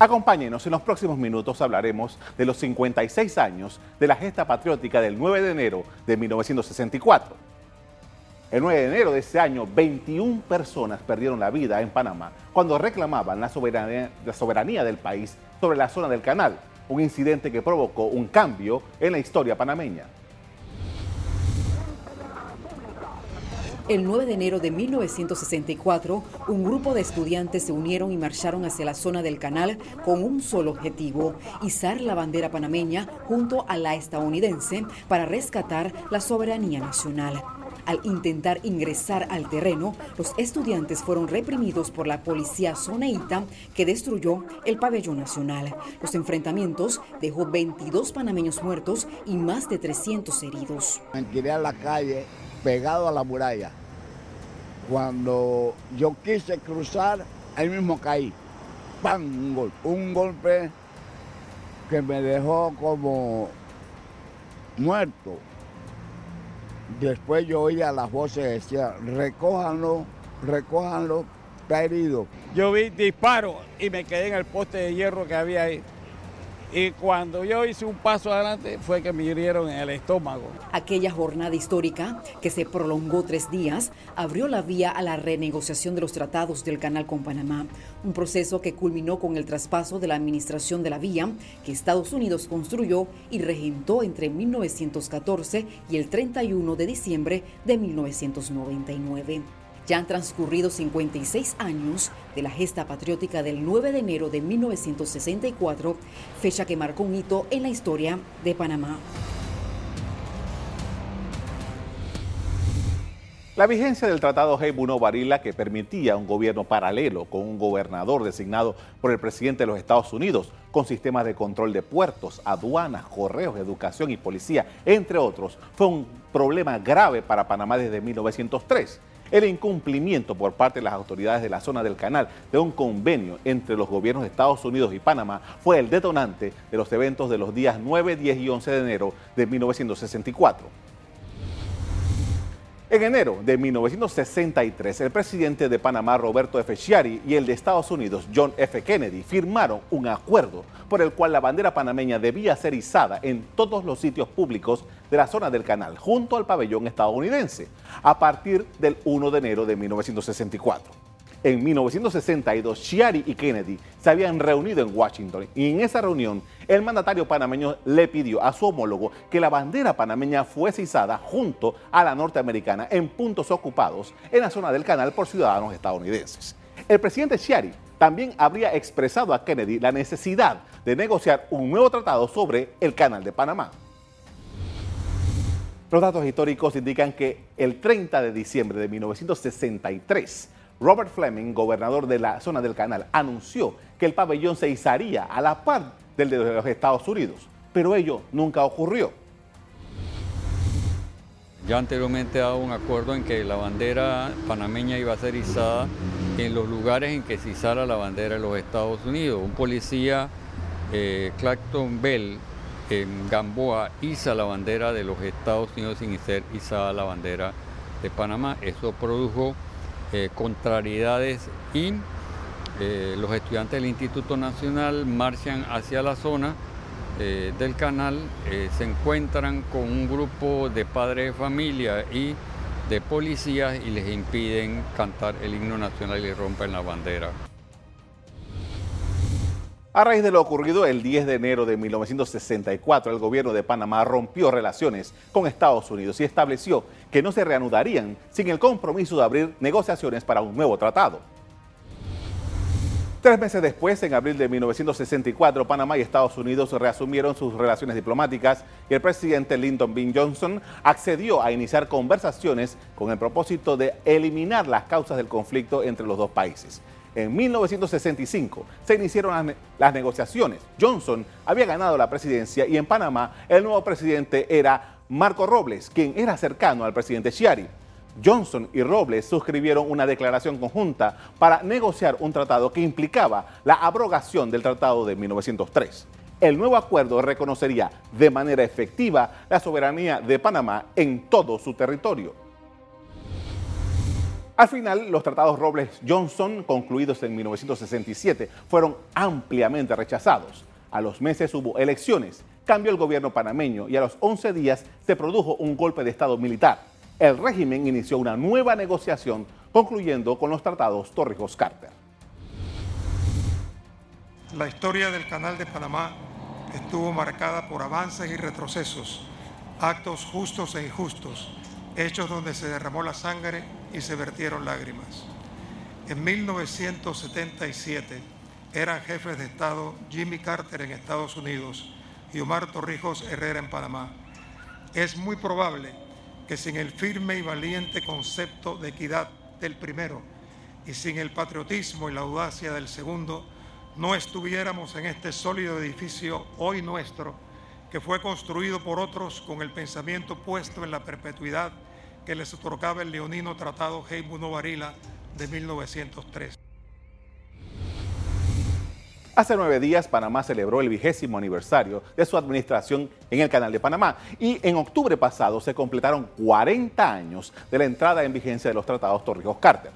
Acompáñenos, en los próximos minutos hablaremos de los 56 años de la gesta patriótica del 9 de enero de 1964. El 9 de enero de ese año, 21 personas perdieron la vida en Panamá cuando reclamaban la soberanía, la soberanía del país sobre la zona del canal, un incidente que provocó un cambio en la historia panameña. El 9 de enero de 1964, un grupo de estudiantes se unieron y marcharon hacia la zona del canal con un solo objetivo, izar la bandera panameña junto a la estadounidense para rescatar la soberanía nacional. Al intentar ingresar al terreno, los estudiantes fueron reprimidos por la policía zoneíta que destruyó el pabellón nacional. Los enfrentamientos dejó 22 panameños muertos y más de 300 heridos. Me a la calle pegado a la muralla. Cuando yo quise cruzar, ahí mismo caí. ¡Pam! Un golpe. Un golpe que me dejó como muerto. Después yo oía las voces que decían, recójanlo, recójanlo, está herido. Yo vi disparo y me quedé en el poste de hierro que había ahí. Y cuando yo hice un paso adelante fue que me hirieron en el estómago. Aquella jornada histórica, que se prolongó tres días, abrió la vía a la renegociación de los tratados del canal con Panamá, un proceso que culminó con el traspaso de la administración de la vía que Estados Unidos construyó y regentó entre 1914 y el 31 de diciembre de 1999. Ya han transcurrido 56 años de la gesta patriótica del 9 de enero de 1964, fecha que marcó un hito en la historia de Panamá. La vigencia del Tratado Heibuno Barilla que permitía un gobierno paralelo con un gobernador designado por el presidente de los Estados Unidos, con sistemas de control de puertos, aduanas, correos, educación y policía, entre otros, fue un problema grave para Panamá desde 1903 el incumplimiento por parte de las autoridades de la zona del canal de un convenio entre los gobiernos de Estados Unidos y Panamá fue el detonante de los eventos de los días 9, 10 y 11 de enero de 1964. En enero de 1963, el presidente de Panamá, Roberto F. Chiari, y el de Estados Unidos, John F. Kennedy, firmaron un acuerdo por el cual la bandera panameña debía ser izada en todos los sitios públicos de la zona del canal, junto al pabellón estadounidense, a partir del 1 de enero de 1964. En 1962, Chiari y Kennedy se habían reunido en Washington y en esa reunión el mandatario panameño le pidió a su homólogo que la bandera panameña fuese izada junto a la norteamericana en puntos ocupados en la zona del canal por ciudadanos estadounidenses. El presidente Chiari también habría expresado a Kennedy la necesidad de negociar un nuevo tratado sobre el canal de Panamá. Los datos históricos indican que el 30 de diciembre de 1963, Robert Fleming, gobernador de la zona del canal, anunció que el pabellón se izaría a la par del de los Estados Unidos, pero ello nunca ocurrió. Ya anteriormente dado un acuerdo en que la bandera panameña iba a ser izada en los lugares en que se izara la bandera de los Estados Unidos. Un policía, eh, Clacton Bell, en Gamboa, iza la bandera de los Estados Unidos sin ser izada la bandera de Panamá. Eso produjo eh, contrariedades y eh, los estudiantes del Instituto Nacional marchan hacia la zona eh, del canal, se encuentran con un grupo de padres de familia y de policías y les impiden cantar el himno nacional y rompen la bandera. A raíz de lo ocurrido el 10 de enero de 1964, el gobierno de Panamá rompió relaciones con Estados Unidos y estableció que no se reanudarían sin el compromiso de abrir negociaciones para un nuevo tratado. Tres meses después, en abril de 1964, Panamá y Estados Unidos reasumieron sus relaciones diplomáticas y el presidente Lyndon B. Johnson accedió a iniciar conversaciones con el propósito de eliminar las causas del conflicto entre los dos países. En 1965 se iniciaron las, negociaciones. Johnson había ganado la presidencia y en Panamá el nuevo presidente era Marco Robles, quien era cercano al presidente Chiari. Johnson y Robles suscribieron una declaración conjunta para negociar un tratado que implicaba la abrogación del Tratado de 1903. El nuevo acuerdo reconocería de manera efectiva la soberanía de Panamá en todo su territorio. Al final, los tratados Robles-Johnson, concluidos en 1967, fueron ampliamente rechazados. A los meses hubo elecciones, cambió el gobierno panameño y a los 11 días se produjo un golpe de Estado militar. El régimen inició una nueva negociación, concluyendo con los tratados Torrijos-Carter. La historia del Canal de Panamá estuvo marcada por avances y retrocesos, actos justos e injustos, hechos donde se derramó la sangre y se vertieron lágrimas. En 1977 eran jefes de Estado Jimmy Carter en Estados Unidos y Omar Torrijos Herrera en Panamá. Es muy probable que sin el firme y valiente concepto de equidad del primero y sin el patriotismo y la audacia del segundo, no estuviéramos en este sólido edificio hoy nuestro, que fue construido por otros con el pensamiento puesto en la perpetuidad que les otorgaba el leonino Tratado Heimuno Varila de 1903. Hace nueve días, Panamá celebró el vigésimo aniversario de su administración en el Canal de Panamá y en octubre pasado se completaron 40 años de la entrada en vigencia de los tratados Torrijos-Carter.